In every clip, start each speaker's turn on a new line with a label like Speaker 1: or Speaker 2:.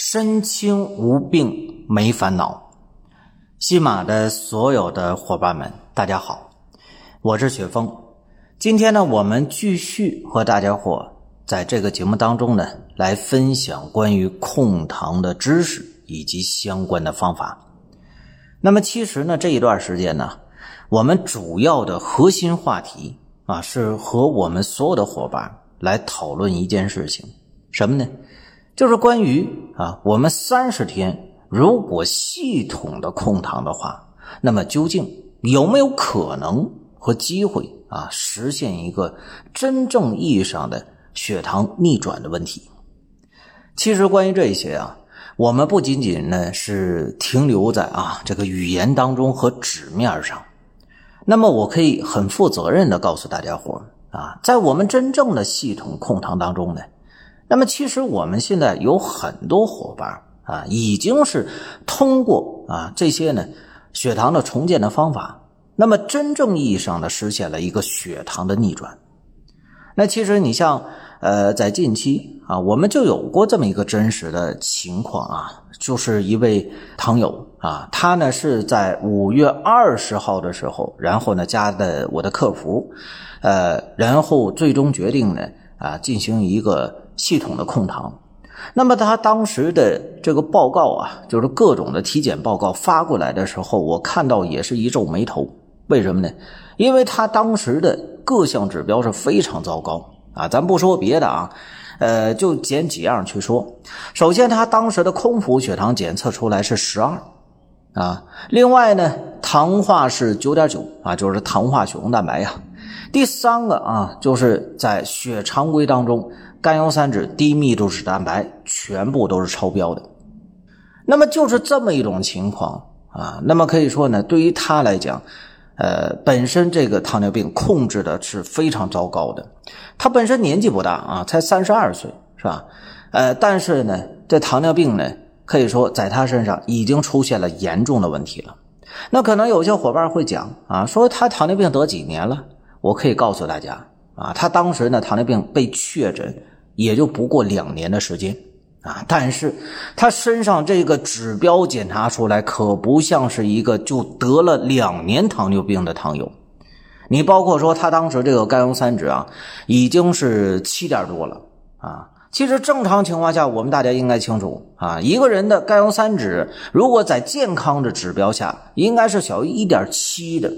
Speaker 1: 身轻无病没烦恼。西马的所有的伙伴们，大家好，我是雪峰。今天呢，我们继续和大家伙在这个节目当中呢，来分享关于控糖的知识以及相关的方法。那么，其实呢，这一段时间呢，我们主要的核心话题啊，是和我们所有的伙伴来讨论一件事情。什么呢？就是关于啊，我们三十天如果系统的控糖的话，那么究竟有没有可能和机会啊，实现一个真正意义上的血糖逆转的问题？其实关于这些啊，我们不仅仅呢是停留在啊这个语言当中和纸面上，那么我可以很负责任的告诉大家伙啊，在我们真正的系统控糖当中呢。那么，其实我们现在有很多伙伴啊，已经是通过啊这些呢血糖的重建的方法，那么真正意义上的实现了一个血糖的逆转。那其实你像呃，在近期啊，我们就有过这么一个真实的情况啊，就是一位糖友啊，他呢是在五月二十号的时候，然后呢加的我的客服，呃，然后最终决定呢啊进行一个。系统的控糖，那么他当时的这个报告啊，就是各种的体检报告发过来的时候，我看到也是一皱眉头。为什么呢？因为他当时的各项指标是非常糟糕啊。咱不说别的啊，呃，就捡几样去说。首先，他当时的空腹血糖检测出来是十二啊，另外呢，糖化是九点九啊，就是糖化血红蛋白呀。第三个啊，就是在血常规当中。甘油三酯、低密度脂蛋白全部都是超标的，那么就是这么一种情况啊。那么可以说呢，对于他来讲，呃，本身这个糖尿病控制的是非常糟糕的。他本身年纪不大啊，才三十二岁，是吧？呃，但是呢，这糖尿病呢，可以说在他身上已经出现了严重的问题了。那可能有些伙伴会讲啊，说他糖尿病得几年了？我可以告诉大家啊，他当时呢，糖尿病被确诊。也就不过两年的时间啊，但是他身上这个指标检查出来，可不像是一个就得了两年糖尿病的糖友。你包括说他当时这个甘油三酯啊，已经是七点多了啊。其实正常情况下，我们大家应该清楚啊，一个人的甘油三酯如果在健康的指标下，应该是小于一点七的，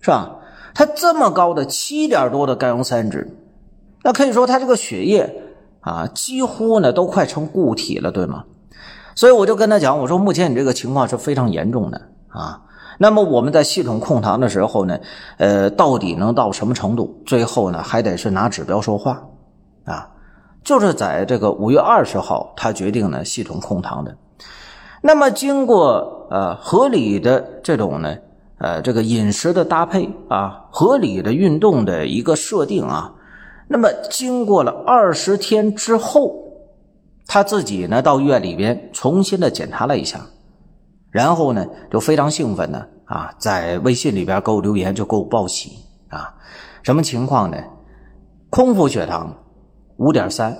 Speaker 1: 是吧？他这么高的七点多的甘油三酯，那可以说他这个血液。啊，几乎呢都快成固体了，对吗？所以我就跟他讲，我说目前你这个情况是非常严重的啊。那么我们在系统控糖的时候呢，呃，到底能到什么程度？最后呢，还得是拿指标说话啊。就是在这个五月二十号，他决定呢系统控糖的。那么经过呃合理的这种呢呃这个饮食的搭配啊，合理的运动的一个设定啊。那么，经过了二十天之后，他自己呢到医院里边重新的检查了一下，然后呢就非常兴奋的啊，在微信里边给我留言，就给我报喜啊，什么情况呢？空腹血糖五点三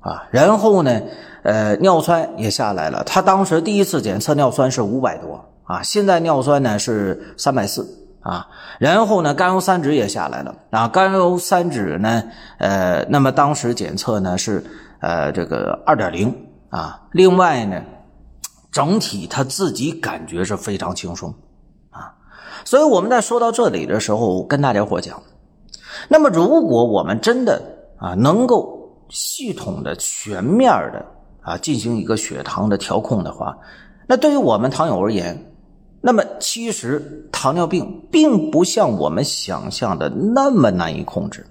Speaker 1: 啊，然后呢，呃，尿酸也下来了。他当时第一次检测尿酸是五百多啊，现在尿酸呢是三百四。啊，然后呢，甘油三酯也下来了啊，甘油三酯呢，呃，那么当时检测呢是呃这个二点零啊，另外呢，整体他自己感觉是非常轻松啊，所以我们在说到这里的时候，跟大家伙讲，那么如果我们真的啊能够系统的、全面的啊进行一个血糖的调控的话，那对于我们糖友而言。那么，其实糖尿病并不像我们想象的那么难以控制。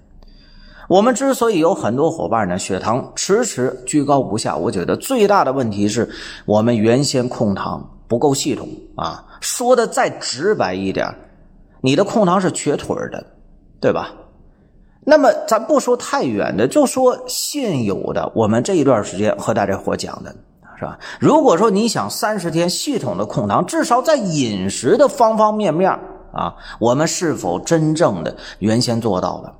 Speaker 1: 我们之所以有很多伙伴呢，血糖迟迟居高不下，我觉得最大的问题是我们原先控糖不够系统啊。说的再直白一点，你的控糖是瘸腿的，对吧？那么咱不说太远的，就说现有的，我们这一段时间和大家伙讲的是吧？如果说你想三十天系统的控糖，至少在饮食的方方面面啊，我们是否真正的原先做到了？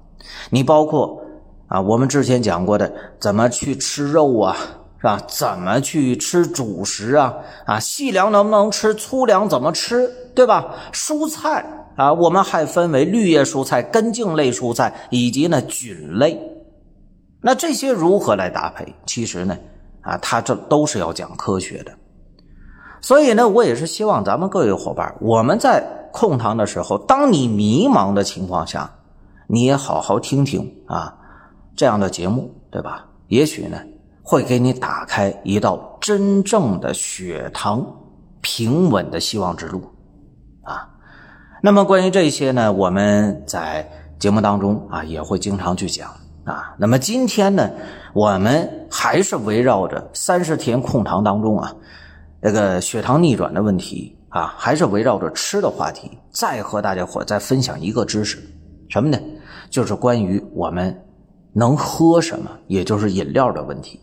Speaker 1: 你包括啊，我们之前讲过的，怎么去吃肉啊，是吧？怎么去吃主食啊？啊，细粮能不能吃？粗粮怎么吃？对吧？蔬菜啊，我们还分为绿叶蔬菜、根茎类蔬菜以及呢菌类。那这些如何来搭配？其实呢，啊，它这都是要讲科学的。所以呢，我也是希望咱们各位伙伴，我们在控糖的时候，当你迷茫的情况下。你也好好听听啊，这样的节目，对吧？也许呢，会给你打开一道真正的血糖平稳的希望之路啊。那么关于这些呢，我们在节目当中啊也会经常去讲啊。那么今天呢，我们还是围绕着三十天控糖当中啊，这个血糖逆转的问题啊，还是围绕着吃的话题，再和大家伙再分享一个知识，什么呢？就是关于我们能喝什么，也就是饮料的问题。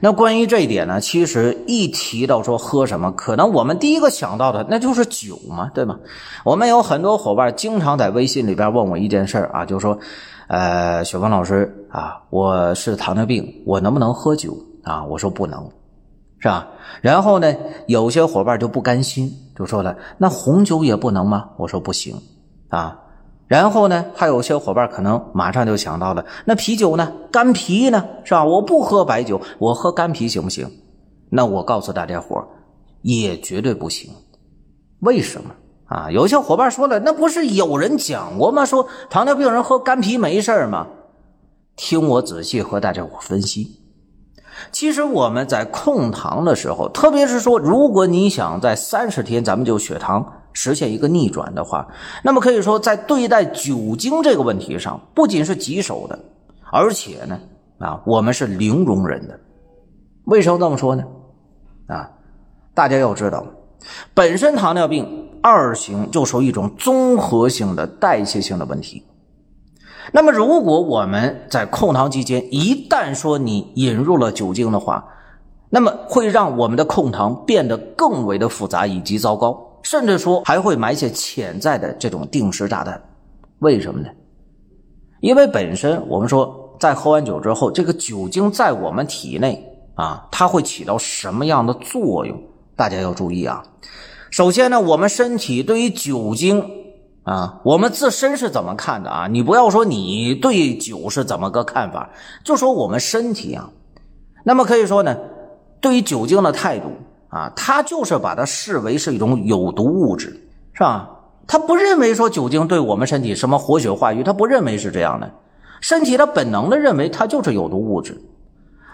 Speaker 1: 那关于这一点呢，其实一提到说喝什么，可能我们第一个想到的那就是酒嘛，对吗？我们有很多伙伴经常在微信里边问我一件事啊，就说，呃，雪峰老师啊，我是糖尿病，我能不能喝酒啊？我说不能，是吧？然后呢，有些伙伴就不甘心，就说了，那红酒也不能吗？我说不行啊。然后呢，还有些伙伴可能马上就想到了，那啤酒呢？干啤呢？是吧？我不喝白酒，我喝干啤行不行？那我告诉大家伙也绝对不行。为什么啊？有些伙伴说了，那不是有人讲过吗？说糖尿病人喝干啤没事吗？听我仔细和大家伙分析。其实我们在控糖的时候，特别是说，如果你想在三十天咱们就血糖。实现一个逆转的话，那么可以说，在对待酒精这个问题上，不仅是棘手的，而且呢，啊，我们是零容忍的。为什么这么说呢？啊，大家要知道，本身糖尿病二型就属于一种综合性的代谢性的问题。那么，如果我们在控糖期间一旦说你引入了酒精的话，那么会让我们的控糖变得更为的复杂以及糟糕。甚至说还会埋下潜在的这种定时炸弹，为什么呢？因为本身我们说，在喝完酒之后，这个酒精在我们体内啊，它会起到什么样的作用？大家要注意啊。首先呢，我们身体对于酒精啊，我们自身是怎么看的啊？你不要说你对酒是怎么个看法，就说我们身体啊，那么可以说呢，对于酒精的态度。啊，他就是把它视为是一种有毒物质，是吧？他不认为说酒精对我们身体什么活血化瘀，他不认为是这样的，身体的本能的认为它就是有毒物质。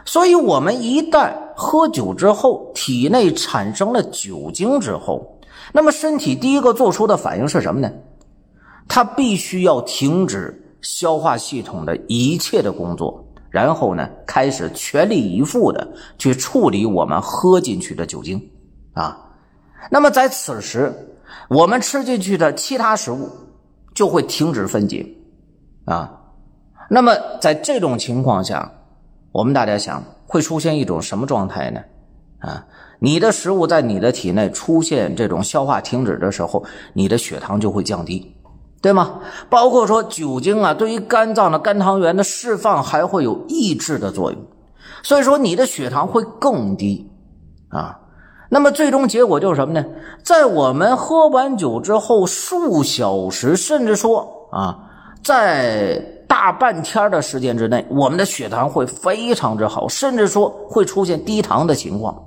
Speaker 1: 所以，我们一旦喝酒之后，体内产生了酒精之后，那么身体第一个做出的反应是什么呢？它必须要停止消化系统的一切的工作。然后呢，开始全力以赴的去处理我们喝进去的酒精，啊，那么在此时，我们吃进去的其他食物就会停止分解，啊，那么在这种情况下，我们大家想会出现一种什么状态呢？啊，你的食物在你的体内出现这种消化停止的时候，你的血糖就会降低。对吗？包括说酒精啊，对于肝脏的肝糖原的释放还会有抑制的作用，所以说你的血糖会更低啊。那么最终结果就是什么呢？在我们喝完酒之后数小时，甚至说啊，在大半天的时间之内，我们的血糖会非常之好，甚至说会出现低糖的情况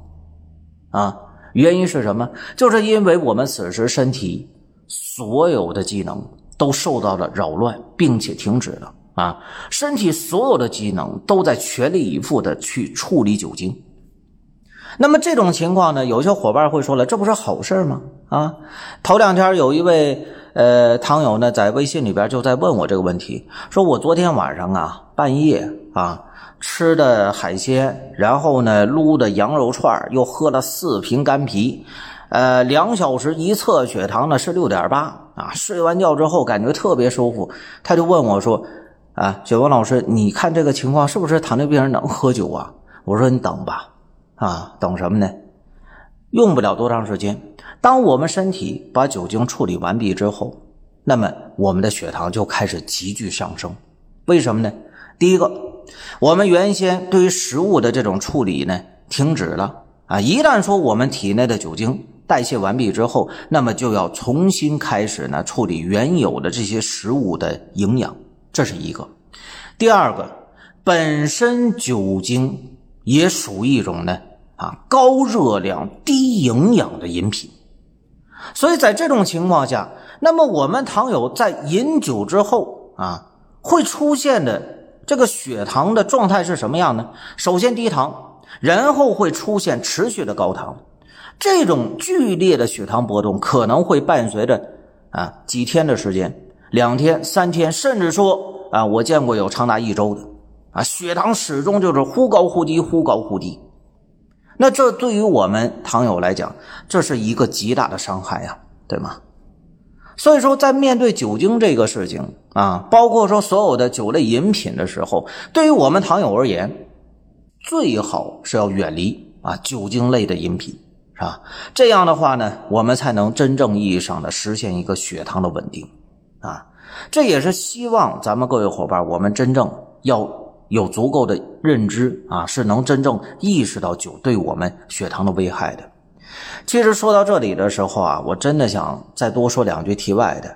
Speaker 1: 啊。原因是什么？就是因为我们此时身体所有的机能。都受到了扰乱，并且停止了啊！身体所有的机能都在全力以赴的去处理酒精。那么这种情况呢，有些伙伴会说了，这不是好事吗？啊，头两天有一位呃，糖友呢在微信里边就在问我这个问题，说我昨天晚上啊半夜啊吃的海鲜，然后呢撸的羊肉串，又喝了四瓶干啤，呃，两小时一测血糖呢是六点八啊，睡完觉之后感觉特别舒服，他就问我说，啊，雪峰老师，你看这个情况是不是糖尿病人能喝酒啊？我说你等吧，啊，等什么呢？用不了多长时间。当我们身体把酒精处理完毕之后，那么我们的血糖就开始急剧上升。为什么呢？第一个，我们原先对于食物的这种处理呢停止了啊。一旦说我们体内的酒精代谢完毕之后，那么就要重新开始呢处理原有的这些食物的营养，这是一个。第二个，本身酒精也属于一种呢啊高热量低营养的饮品。所以在这种情况下，那么我们糖友在饮酒之后啊，会出现的这个血糖的状态是什么样呢？首先低糖，然后会出现持续的高糖，这种剧烈的血糖波动可能会伴随着啊几天的时间，两天、三天，甚至说啊，我见过有长达一周的啊，血糖始终就是忽高忽低，忽高忽低。那这对于我们糖友来讲，这是一个极大的伤害呀，对吗？所以说，在面对酒精这个事情啊，包括说所有的酒类饮品的时候，对于我们糖友而言，最好是要远离啊酒精类的饮品，是吧？这样的话呢，我们才能真正意义上的实现一个血糖的稳定啊。这也是希望咱们各位伙伴，我们真正要。有足够的认知啊，是能真正意识到酒对我们血糖的危害的。其实说到这里的时候啊，我真的想再多说两句题外的。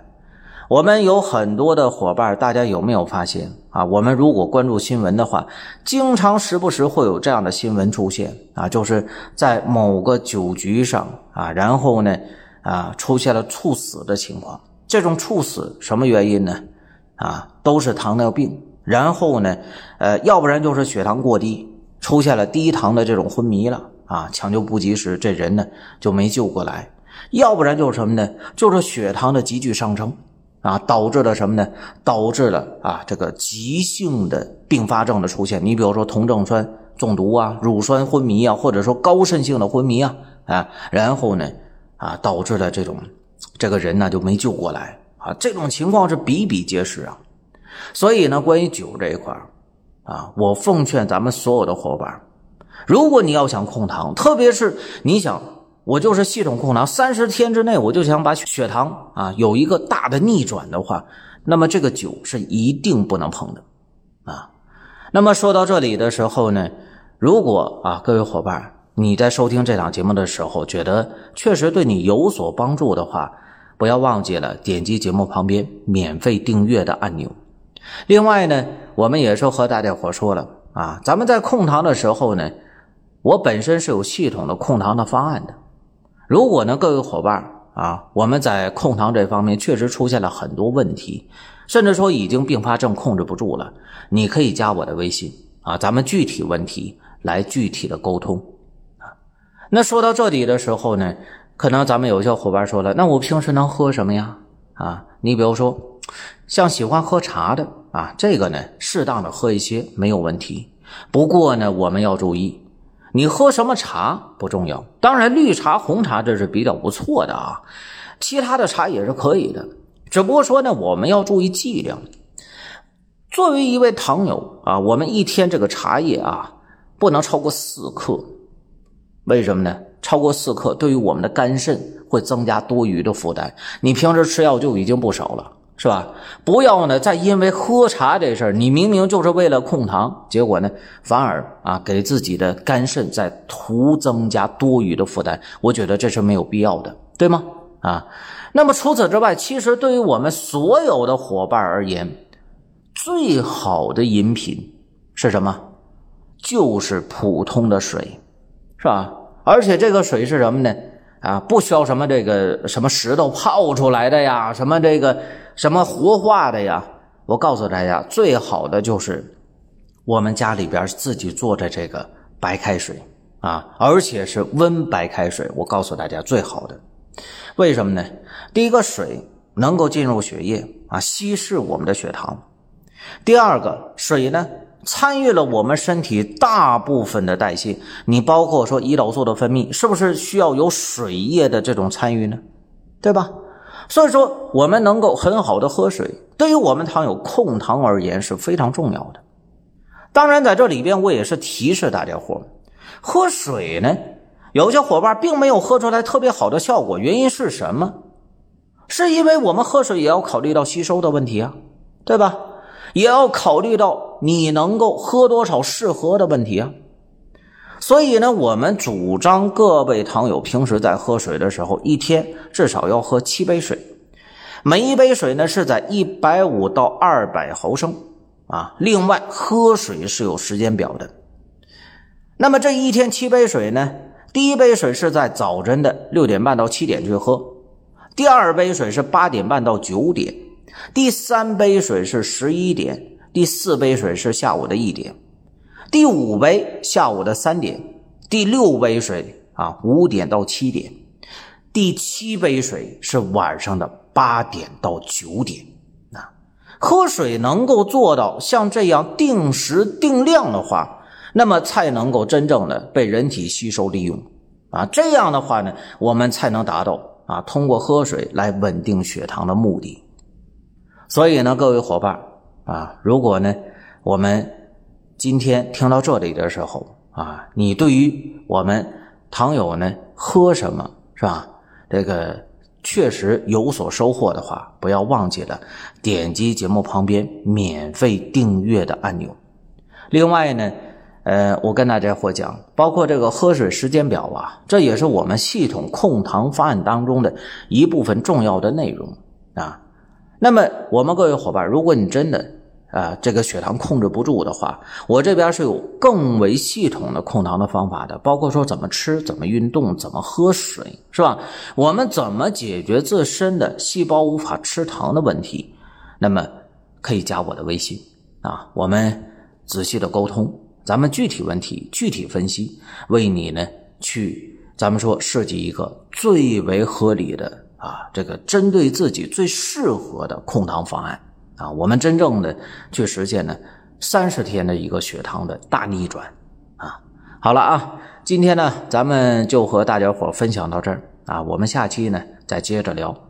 Speaker 1: 我们有很多的伙伴，大家有没有发现啊？我们如果关注新闻的话，经常时不时会有这样的新闻出现啊，就是在某个酒局上啊，然后呢啊出现了猝死的情况。这种猝死什么原因呢？啊，都是糖尿病。然后呢，呃，要不然就是血糖过低，出现了低糖的这种昏迷了啊，抢救不及时，这人呢就没救过来；要不然就是什么呢？就是血糖的急剧上升啊，导致了什么呢？导致了啊这个急性的并发症的出现。你比如说酮症酸中毒啊，乳酸昏迷啊，或者说高渗性的昏迷啊啊，然后呢啊导致了这种这个人呢就没救过来啊，这种情况是比比皆是啊。所以呢，关于酒这一块啊，我奉劝咱们所有的伙伴，如果你要想控糖，特别是你想我就是系统控糖，三十天之内我就想把血糖啊有一个大的逆转的话，那么这个酒是一定不能碰的啊。那么说到这里的时候呢，如果啊各位伙伴你在收听这档节目的时候觉得确实对你有所帮助的话，不要忘记了点击节目旁边免费订阅的按钮。另外呢，我们也是和大家伙说了啊，咱们在控糖的时候呢，我本身是有系统的控糖的方案的。如果呢，各位伙伴啊，我们在控糖这方面确实出现了很多问题，甚至说已经并发症控制不住了，你可以加我的微信啊，咱们具体问题来具体的沟通啊。那说到这里的时候呢，可能咱们有些伙伴说了，那我平时能喝什么呀？啊，你比如说。像喜欢喝茶的啊，这个呢，适当的喝一些没有问题。不过呢，我们要注意，你喝什么茶不重要。当然，绿茶、红茶这是比较不错的啊，其他的茶也是可以的。只不过说呢，我们要注意剂量。作为一位糖友啊，我们一天这个茶叶啊，不能超过四克。为什么呢？超过四克，对于我们的肝肾会增加多余的负担。你平时吃药就已经不少了。是吧？不要呢，再因为喝茶这事儿，你明明就是为了控糖，结果呢，反而啊给自己的肝肾在徒增加多余的负担。我觉得这是没有必要的，对吗？啊，那么除此之外，其实对于我们所有的伙伴而言，最好的饮品是什么？就是普通的水，是吧？而且这个水是什么呢？啊，不需要什么这个什么石头泡出来的呀，什么这个。什么活化的呀？我告诉大家，最好的就是我们家里边自己做的这个白开水啊，而且是温白开水。我告诉大家，最好的，为什么呢？第一个水能够进入血液啊，稀释我们的血糖。第二个，水呢参与了我们身体大部分的代谢，你包括说胰岛素的分泌，是不是需要有水液的这种参与呢？对吧？所以说，我们能够很好的喝水，对于我们糖友控糖而言是非常重要的。当然，在这里边我也是提示大家伙，喝水呢，有些伙伴并没有喝出来特别好的效果，原因是什么？是因为我们喝水也要考虑到吸收的问题啊，对吧？也要考虑到你能够喝多少适合的问题啊。所以呢，我们主张各位糖友平时在喝水的时候，一天至少要喝七杯水，每一杯水呢是在一百五到二百毫升啊。另外，喝水是有时间表的。那么这一天七杯水呢，第一杯水是在早晨的六点半到七点去喝，第二杯水是八点半到九点，第三杯水是十一点，第四杯水是下午的一点。第五杯下午的三点，第六杯水啊五点到七点，第七杯水是晚上的八点到九点。啊，喝水能够做到像这样定时定量的话，那么才能够真正的被人体吸收利用。啊，这样的话呢，我们才能达到啊通过喝水来稳定血糖的目的。所以呢，各位伙伴啊，如果呢我们。今天听到这里的时候啊，你对于我们糖友呢喝什么是吧？这个确实有所收获的话，不要忘记了点击节目旁边免费订阅的按钮。另外呢，呃，我跟大家伙讲，包括这个喝水时间表啊，这也是我们系统控糖方案当中的一部分重要的内容啊。那么我们各位伙伴，如果你真的。啊，这个血糖控制不住的话，我这边是有更为系统的控糖的方法的，包括说怎么吃、怎么运动、怎么喝水，是吧？我们怎么解决自身的细胞无法吃糖的问题？那么可以加我的微信啊，我们仔细的沟通，咱们具体问题具体分析，为你呢去咱们说设计一个最为合理的啊，这个针对自己最适合的控糖方案。啊，我们真正的去实现呢，三十天的一个血糖的大逆转啊！好了啊，今天呢，咱们就和大家伙分享到这儿啊，我们下期呢再接着聊。